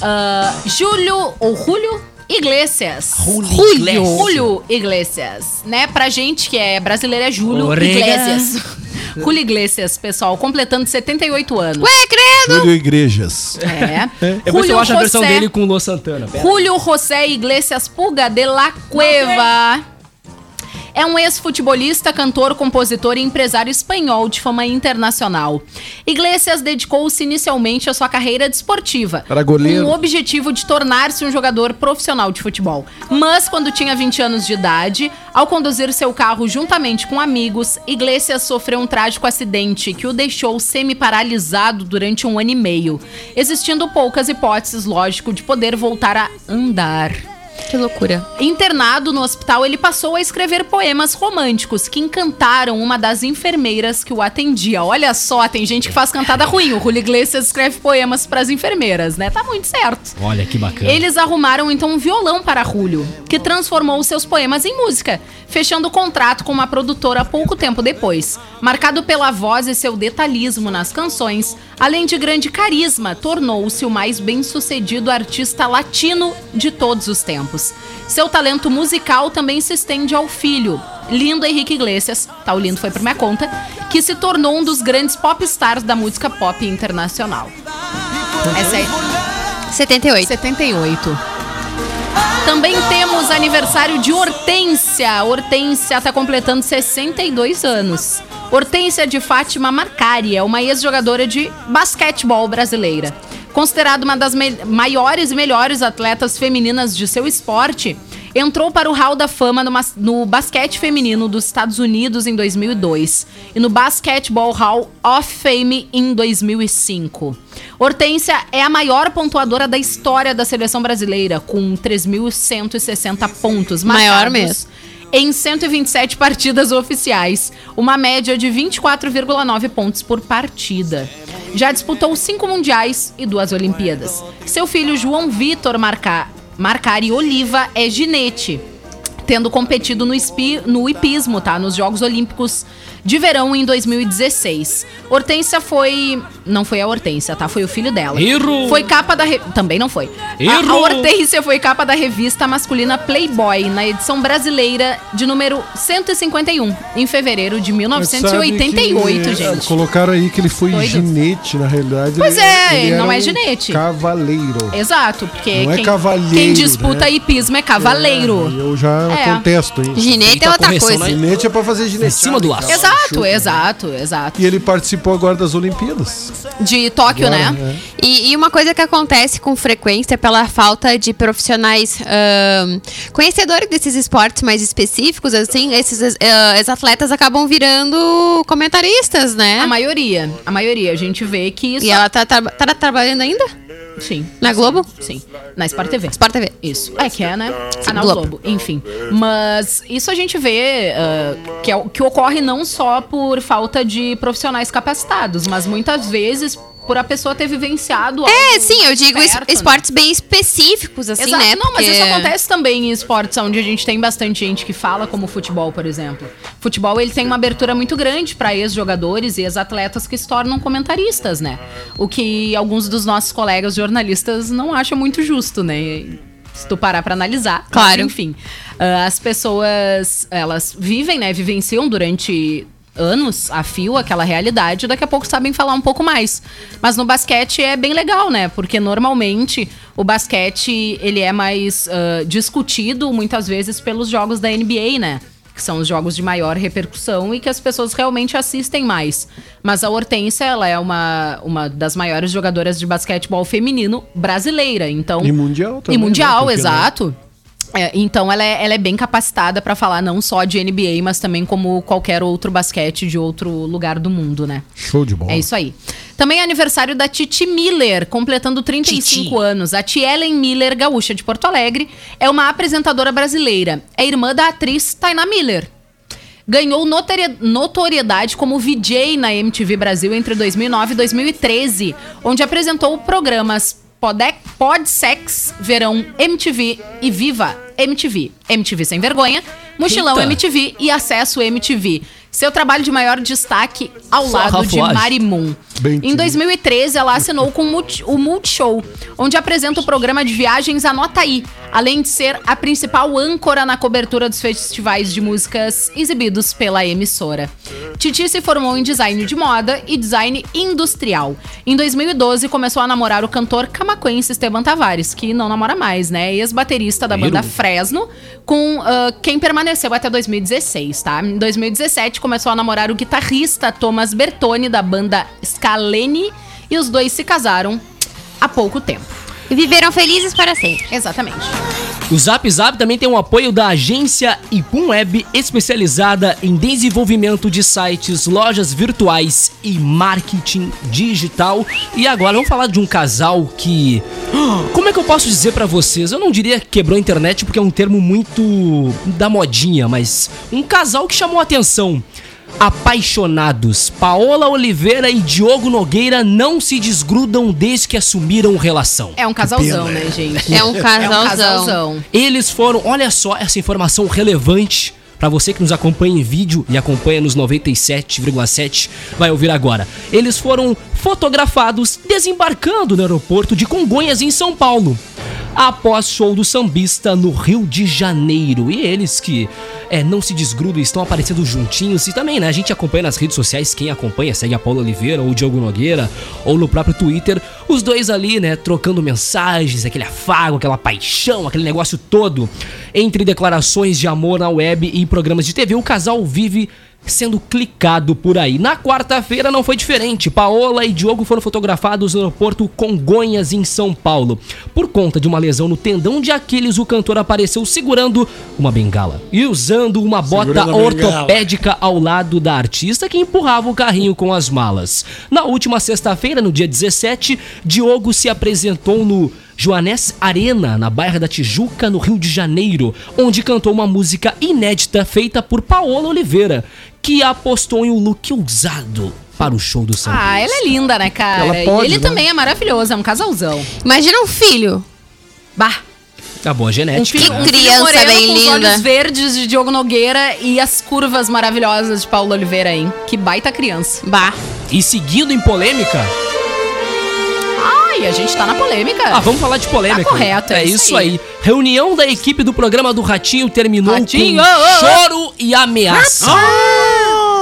Ah, Júlio ou Julio Iglesias. Julio Iglesias. Julio Iglesias, né? Pra gente que é brasileiro é Júlio. Iglesias. Julio Iglesias, pessoal, completando 78 anos. Ué, credo! Júlio Igrejas. É. Depois eu acho a versão José- dele com o Luan Santana. Pera. Julio José Iglesias Puga de la Cueva. É um ex-futebolista, cantor, compositor e empresário espanhol de fama internacional. Iglesias dedicou-se inicialmente à sua carreira desportiva, Era goleiro. com o objetivo de tornar-se um jogador profissional de futebol. Mas, quando tinha 20 anos de idade, ao conduzir seu carro juntamente com amigos, Iglesias sofreu um trágico acidente que o deixou semi-paralisado durante um ano e meio, existindo poucas hipóteses, lógico, de poder voltar a andar. Que loucura. Internado no hospital, ele passou a escrever poemas românticos que encantaram uma das enfermeiras que o atendia. Olha só, tem gente que faz cantada ruim. O Julio Iglesias escreve poemas pras enfermeiras, né? Tá muito certo. Olha que bacana. Eles arrumaram então um violão para Julio, que transformou seus poemas em música, fechando o contrato com uma produtora pouco tempo depois. Marcado pela voz e seu detalhismo nas canções, além de grande carisma, tornou-se o mais bem-sucedido artista latino de todos os tempos. Seu talento musical também se estende ao filho, lindo Henrique Iglesias, tá o lindo foi por minha conta, que se tornou um dos grandes pop stars da música pop internacional. Essa é 78. 78. Também temos aniversário de Hortência. Hortência está completando 62 anos. Hortência de Fátima Marcari é uma ex-jogadora de basquetebol brasileira. Considerada uma das maiores e melhores atletas femininas de seu esporte, entrou para o Hall da Fama no, no basquete feminino dos Estados Unidos em 2002 e no Basketball Hall of Fame em 2005. Hortência é a maior pontuadora da história da seleção brasileira, com 3.160 pontos. Maior mesmo. Em 127 partidas oficiais, uma média de 24,9 pontos por partida. Já disputou cinco mundiais e duas Olimpíadas. Seu filho João Vitor Marca, Marcari Oliva é ginete, tendo competido no, espi, no hipismo, tá? Nos Jogos Olímpicos de Verão em 2016. Hortência foi. Não foi a Hortência, tá? Foi o filho dela. Errou. Foi capa da. re- Também não foi. A, a Errou. Hortência foi capa da revista masculina Playboy na edição brasileira de número 151, em fevereiro de Mas sabe 1988, que, gente. Colocaram aí que ele foi Doido. ginete, na realidade. Pois ele- é, ele não é um ginete. Cavaleiro. Exato, porque Não é quem, cavalheiro, quem disputa né? hipismo é cavaleiro. Eu já É. contesto, hein? Ginete é a outra coisa. né? Ginete é pra fazer ginete. Em cima do aço. Exato, exato, exato. E ele participou agora das Olimpíadas. De Tóquio, Agora, né? é. E, e uma coisa que acontece com frequência pela falta de profissionais ahn, conhecedores desses esportes mais específicos, assim, esses ah, ex-atletas acabam virando comentaristas, né? A maioria, a maioria. A gente vê que isso... E ela tá, tra- tá trabalhando ainda? Sim. Na Globo? Sim, na Sport TV. Sport TV. Isso. É que é, né? Canal Globo. Globo. Enfim. Mas isso a gente vê ah, que, é, o- que ocorre não só por falta de profissionais capacitados, mas muitas vezes por a pessoa ter vivenciado É, sim, eu digo perto, né? esportes bem específicos, assim, Exato. né? Não, mas isso Porque- acontece também em esportes onde a gente tem bastante gente que fala, como futebol, por exemplo. Futebol, ele tem uma abertura muito grande para ex-jogadores e ex-atletas que se tornam comentaristas, né? O que alguns dos nossos colegas jornalistas não acham muito justo, né? Se tu parar pra analisar. Mas, Claro. enfim, ah, as pessoas, elas vivem, né? Vivenciam durante anos a fio aquela realidade, daqui a pouco sabem falar um pouco mais. Mas no basquete é bem legal, né? Porque normalmente o basquete ele é mais ah, discutido muitas vezes pelos jogos da NBA, né? Que são os jogos de maior repercussão e que as pessoas realmente assistem mais. Mas a Hortência, ela é uma, uma das maiores jogadoras de basquetebol feminino brasileira. Então, E mundial também. e mundial, né? Porque, né, exato. É, então ela é, ela é bem capacitada pra falar não só de NBA, mas também como qualquer outro basquete de outro lugar do mundo, né? Show de bola. É isso aí. Também é aniversário da Titi Miller, completando 35 Titi. anos. A Tielen Miller, gaúcha de Porto Alegre, é uma apresentadora brasileira. É irmã da atriz Tainá Miller. Ganhou notori- notoriedade como VJ na MTV Brasil entre 2009 e 2013, onde apresentou programas Podec, Podsex, Verão MTV e Viva MTV. MTV Sem Vergonha, Mochilão Eita. MTV e Acesso MTV. Seu trabalho de maior destaque ao Só lado de rafuagem. Bem Em tímido. 2013, ela assinou com o Multi- o Multishow, onde apresenta o programa de viagens Anota Aí, além de ser a principal âncora na cobertura dos festivais de músicas exibidos pela emissora. Titi se formou em design de moda e design industrial. Em 2012, começou a namorar o cantor camaquense Esteban Tavares, que não namora mais, né? Ex-baterista da banda. Fresno, com ah, quem permaneceu até 2016, tá? Em 2017, começou a namorar o guitarrista Thomas Bertoni, da banda Scalene, e os dois se casaram há pouco tempo. E viveram felizes para sempre. Exatamente. O Zap Zap também tem o apoio da agência Ipum Web, especializada em desenvolvimento de sites, lojas virtuais e marketing digital. E agora vamos falar de um casal que. Como é que eu posso dizer pra vocês? Eu não diria que quebrou a internet porque é um termo muito da modinha, mas um casal que chamou a atenção. Apaixonados, Paola Oliveira e Diogo Nogueira não se desgrudam desde que assumiram relação. É um casalzão, né, gente? É um É um casalzão. casalzão. Eles foram, olha só essa informação relevante Pra você que nos acompanha em vídeo e acompanha nos 97,7, vai ouvir agora. Eles foram fotografados desembarcando no aeroporto de Congonhas, em São Paulo. Após show do sambista no Rio de Janeiro. E eles que é, não se desgrudam, estão aparecendo juntinhos. E também, né? A gente acompanha nas redes sociais. Quem acompanha segue a Paula Oliveira ou o Diogo Nogueira, ou no próprio Twitter. Os dois ali, né? Trocando mensagens, aquele afago, aquela paixão, aquele negócio todo. Entre declarações de amor na web e programas de TV, o casal vive sendo clicado por aí. Na quarta-feira não foi diferente. Paola e Diogo foram fotografados no aeroporto Congonhas, em São Paulo. Por conta de uma lesão no tendão de Aquiles, o cantor apareceu segurando uma bengala e usando uma bota ortopédica ao lado da artista que empurrava o carrinho com as malas. Na última sexta-feira, no dia 17, Diogo se apresentou no Joanés Arena, na Bairra da Tijuca, no Rio de Janeiro, onde cantou uma música inédita feita por Paola Oliveira, que apostou em um look ousado para o show do samba. Ah, ela é linda, né, cara? Ela pode, e ele né? também é maravilhoso, é um casalzão. Imagina um filho. Bah, Tá boa um genética. filho, né? um filho Criança moreno bem com os linda. olhos verdes de Diogo Nogueira e as curvas maravilhosas de Paulo Oliveira, hein? Que baita criança. Bah. E seguindo em polêmica, Ai, a gente tá na polêmica. Ah, vamos falar de polêmica. Tá correto, é é isso isso aí. Reunião da equipe do programa do Ratinho terminou Ratinho, com oh, oh, choro e ameaça.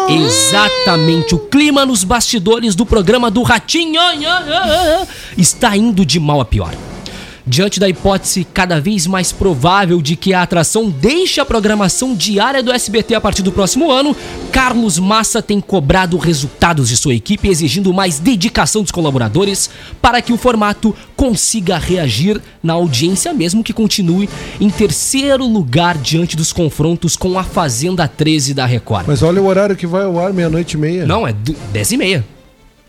Exatamente. O clima nos bastidores do programa do Ratinho está indo de mal a pior. Diante da hipótese cada vez mais provável de que a atração deixe a programação diária do SBT a partir do próximo ano, Carlos Massa tem cobrado resultados de sua equipe, exigindo mais dedicação dos colaboradores para que o formato consiga reagir na audiência, mesmo que continue em terceiro lugar diante dos confrontos com a Fazenda 13 da Record. Mas olha o horário que vai ao ar, meia-noite e meia. Não, é du- 10 e meia.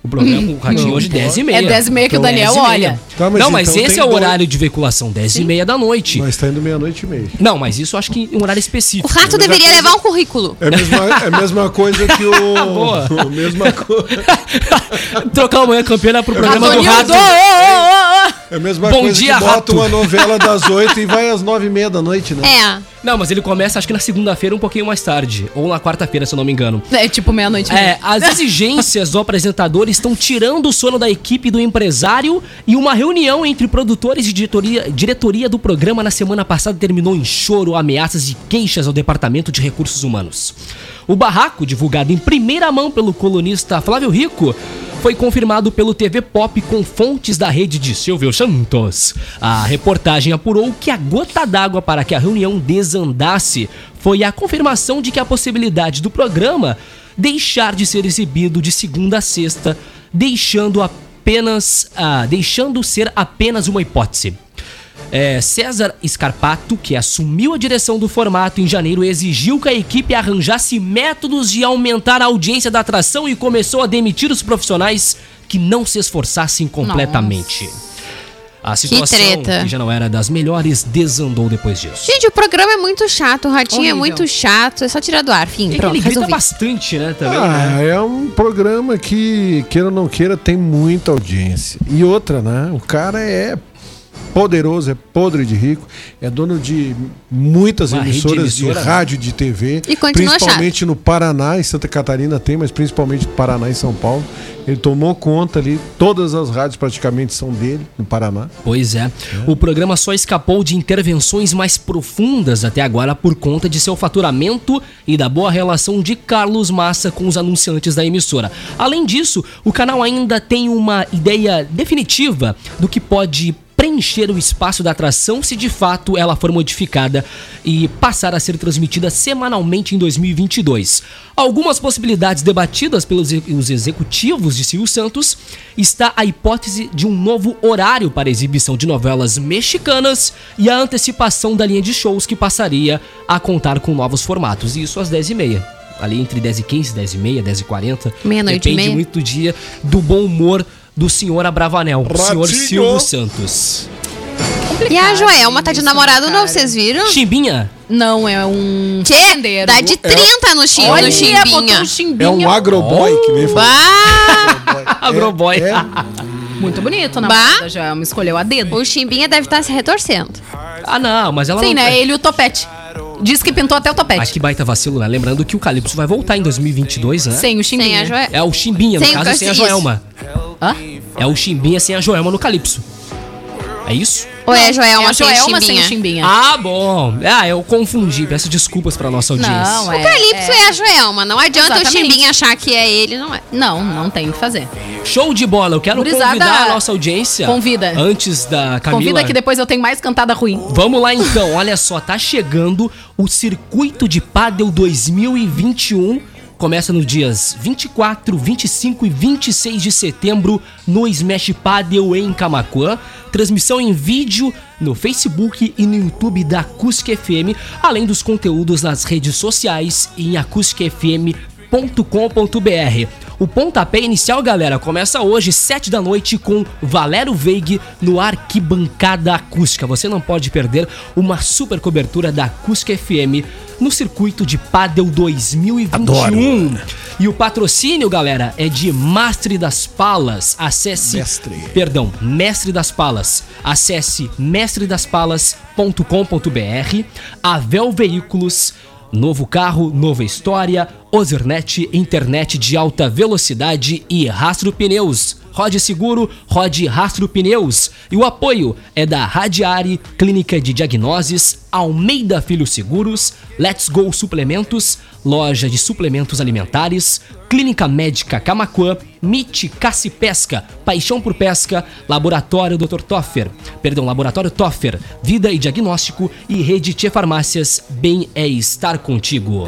O programa, o Ratinho hoje, pode. 10 e meia. É 10 e meia que o Então, Daniel 10 e meia. olha. Tá, mas não, mas então esse é o dois- horário de veiculação, 10 e meia da noite. Mas tá indo meia-noite e meia. Não, mas isso eu acho que em um horário específico. O rato deveria levar um currículo. É a mesma, é a mesma coisa que o. Boa. a mesma, co- Trocar o manhã campeã pro programa do rato. ô, ô, ô, ô. É a mesma Bom coisa dia, que bota rato. uma novela das oito e vai às nove e meia da noite, né? É. Não, mas ele começa acho que na segunda-feira um pouquinho mais tarde. Ou na quarta-feira, se eu não me engano. É tipo meia-noite. É, as exigências do apresentador estão tirando o sono da equipe do empresário e uma reunião entre produtores e diretoria, diretoria do programa na semana passada terminou em choro, ameaças e queixas ao Departamento de Recursos Humanos. O barraco, divulgado em primeira mão pelo colunista Flávio Rico, foi confirmado pelo TV Pop com fontes da rede de Silvio Santos. A reportagem apurou que a gota d'água para que a reunião desandasse foi a confirmação de que a possibilidade do programa deixar de ser exibido de segunda a sexta, deixando apenas ah, deixando ser apenas uma hipótese. É, César Scarpato, que assumiu a direção do formato em janeiro, exigiu que a equipe arranjasse métodos de aumentar a audiência da atração e começou a demitir os profissionais que não se esforçassem completamente. A situação, treta. que já não era das melhores, desandou depois disso. Gente, o programa é muito chato, o ratinho Horrível. é muito chato. É só tirar do ar, fim. E Pronto, ele grita bastante, né, também, Ah, né? é um programa que, queira ou não queira, tem muita audiência. E outra, né? O cara é poderoso, é podre de rico, é dono de muitas Uma de emissoras de, emissora, né? rádio e de TV. E principalmente no Paraná, em Santa Catarina tem, mas principalmente no Paraná e São Paulo. Ele tomou conta ali, todas as rádios praticamente são dele, no Paraná. Pois é. O programa só escapou de intervenções mais profundas até agora por conta de seu faturamento e da boa relação de Carlos Massa com os anunciantes da emissora. Além disso, o canal ainda tem uma ideia definitiva do que pode preencher o espaço da atração se de fato ela for modificada e passar a ser transmitida semanalmente em 2022. Algumas possibilidades debatidas pelos e- os executivos de Silvio Santos está a hipótese de um novo horário para a exibição de novelas mexicanas e a antecipação da linha de shows que passaria a contar com novos formatos, isso às 10h30. Ali entre 10 e 15, 10 e meia, 10 e 40. Meia-noite e Depende meia. muito do dia, do bom humor do senhor Abravanel, o senhor Ratinho. Silvio Santos. E a Joelma tá de isso, namorado novo, vocês viram? Chimbinha, Não, é um Tchê, dá de 30 no, chi, no Olha, botou chimbinha. um chimbinha. É um agroboy que nem falou. Bah, agroboy. É, Muito bonito, na Bah. da Joelma. Escolheu a dedo. o chimbinha deve estar se retorcendo. ah, não, mas ela Sim, não... né? Ele e o topete. Diz que pintou até o Ah, topete. que baita vacilo, né? Lembrando que o Calypso vai voltar em 2022, né? Sem o chimbinha. Sem a Joelma. É o Chimbinha, no Sem o caso, sem a Cassius. Joelma. Hã? É o Chimbinha sem a Joelma no Calypso. É isso? Ou é a É Joelma a sem Joelma sem chimbinha? o chimbinha. Ah, bom. Ah, eu confundi. Peço desculpas pra nossa audiência. Não, é. O Calypso é. a Joelma. Não adianta o Exatamente. chimbinha achar que é ele, não é. Não, não tem o que fazer. Show de bola. Eu quero Gurizada, convidar a nossa audiência. convida. Antes da Camila. Convida que depois eu tenho mais cantada ruim. Vamos lá então, olha só, tá chegando o Circuito de Padel 2021. Começa nos dias 24, 25 e 26 de setembro no Smash Padel em Camaquã. Transmissão em vídeo no Facebook e no YouTube da Acústica FM, além dos conteúdos nas redes sociais e em acústicafm.com.br. O pontapé inicial, galera, começa hoje, 7 da noite, com Valério Veig no Arquibancada Acústica. Você não pode perder uma super cobertura da Acústica FM no circuito de Padel 2021. E o patrocínio, galera, é de Mastre das Palas. Acesse. Mestre. Perdão, Mestre das Palas. Acesse mestredaspalas.com.br. Avel Veículos. Novo carro, nova história, Ozernet, internet de alta velocidade e Rastro Pneus. Rode Seguro, Rode Rastro Pneus. E o apoio é da Radiari, Clínica de Diagnoses, Almeida Filho Seguros, Let's Go Suplementos, Loja de Suplementos Alimentares, Clínica Médica Camaquã, MIT e Pesca, Paixão por Pesca, Laboratório Dr. Toffer, perdão, Laboratório Toffer, Vida e Diagnóstico e Rede Tchê Farmácias, Bem é estar contigo.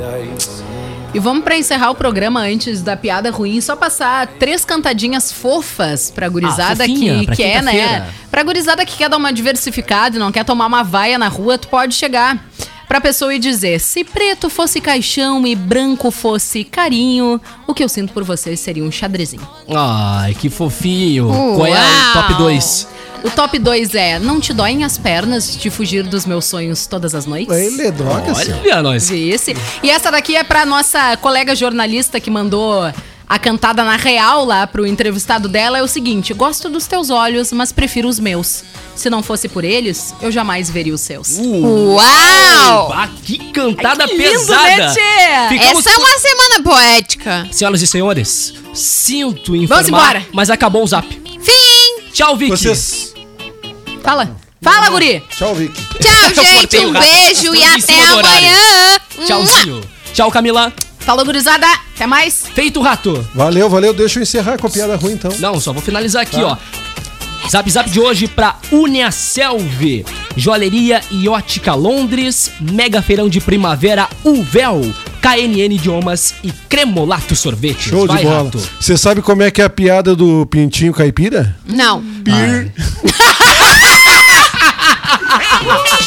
E vamos pra encerrar o programa antes da piada ruim, só passar três cantadinhas fofas pra gurizada Ah, fofinha, que pra quer, né? Pra gurizada que quer dar uma diversificada e não quer tomar uma vaia na rua, tu pode chegar pra pessoa e dizer: se preto fosse caixão e branco fosse carinho, o que eu sinto por vocês seria um xadrezinho. Ai, que fofinho. Uau. Qual é o top 2? O top 2 é: não te doem as pernas de fugir dos meus sonhos todas as noites? Ele é droga, assim. Olha nós. Esse. E essa daqui é pra nossa colega jornalista que mandou a cantada na real lá pro entrevistado dela. É o seguinte: gosto dos teus olhos, mas prefiro os meus. Se não fosse por eles, eu jamais veria os seus. Uau! Ah, que cantada Ai, que lindo, pesada. né? Ficamos Essa é uma semana poética. Senhoras e senhores, sinto informar, embora. mas acabou o zap. Tchau, Vicky. Vocês. Fala. Fala, guri. Tchau, Vicky. Tchau, gente. Um beijo e até amanhã. Tchauzinho. Tchau, Camila. Falou, gurizada. Até mais. Feito, rato. Valeu, valeu. Deixa eu encerrar com a piada ruim, então. Não, só vou finalizar aqui, ó. Zap Zap de hoje pra Uniaselv, Joalheria e Ótica Londres, Mega Feirão de Primavera Uvel, KNN Idiomas e Cremolato Sorvete. Show Vai, de bola. Você sabe como é que é a piada do Pintinho Caipira? Não. Pir. Ah.